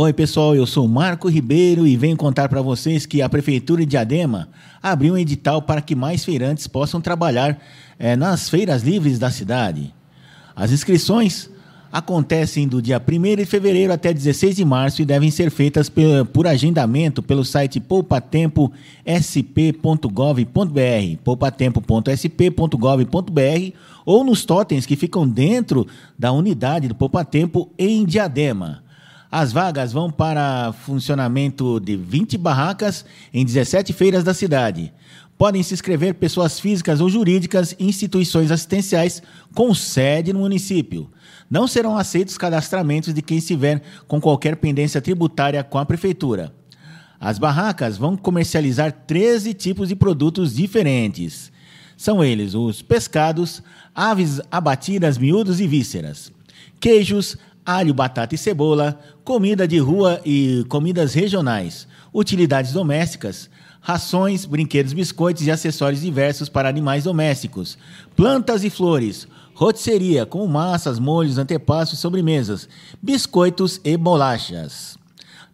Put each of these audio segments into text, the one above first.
Oi, pessoal, eu sou Marco Ribeiro e venho contar para vocês que a Prefeitura de Diadema abriu um edital para que mais feirantes possam trabalhar é, nas feiras livres da cidade. As inscrições acontecem do dia 1 de fevereiro até 16 de março e devem ser feitas por agendamento pelo site poupatempo.sp.gov.br, poupatempo.sp.gov.br ou nos totens que ficam dentro da unidade do Poupatempo em Diadema. As vagas vão para funcionamento de 20 barracas em 17 feiras da cidade. Podem se inscrever pessoas físicas ou jurídicas e instituições assistenciais com sede no município. Não serão aceitos cadastramentos de quem estiver com qualquer pendência tributária com a prefeitura. As barracas vão comercializar 13 tipos de produtos diferentes. São eles os pescados, aves abatidas, miúdos e vísceras, queijos, alho, batata e cebola, comida de rua e comidas regionais, utilidades domésticas, rações, brinquedos, biscoitos e acessórios diversos para animais domésticos, plantas e flores, rotisseria com massas, molhos, antepassos, sobremesas, biscoitos e bolachas.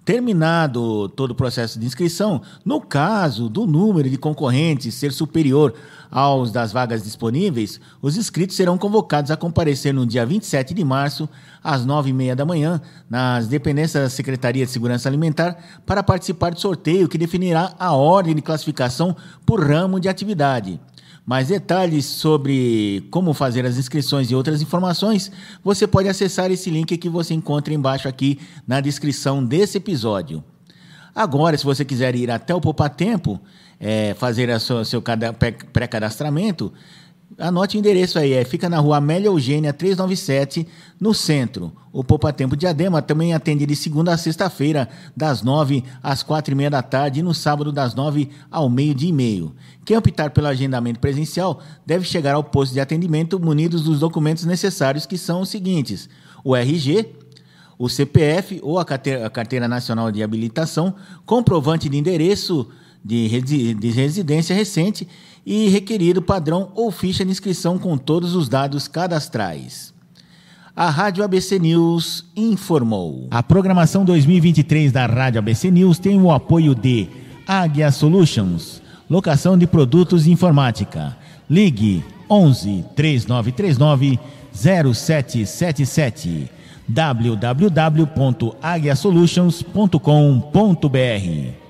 Terminado todo o processo de inscrição, no caso do número de concorrentes ser superior aos das vagas disponíveis, os inscritos serão convocados a comparecer no dia 27 de março, às 9h30 da manhã, nas dependências da Secretaria de Segurança Alimentar, para participar do sorteio que definirá a ordem de classificação por ramo de atividade. Mais detalhes sobre como fazer as inscrições e outras informações, você pode acessar esse link que você encontra embaixo aqui na descrição desse episódio. Agora, se você quiser ir até o Poupa Tempo, é, fazer o seu, seu pré-cadastramento, Anote o endereço aí, é, fica na rua Amélia Eugênia 397, no centro. O Poupa Tempo Diadema também atende de segunda a sexta-feira, das nove às quatro e meia da tarde, e no sábado, das nove ao meio-dia e meio. Quem optar pelo agendamento presencial deve chegar ao posto de atendimento munidos dos documentos necessários, que são os seguintes: o RG, o CPF ou a carteira Nacional de Habilitação, comprovante de endereço de, de residência recente e requerido padrão ou ficha de inscrição com todos os dados cadastrais. A Rádio ABC News informou. A programação 2023 da Rádio ABC News tem o apoio de Águia Solutions, locação de produtos de informática. Ligue 11 3939 0777 www.aguiasolutions.com.br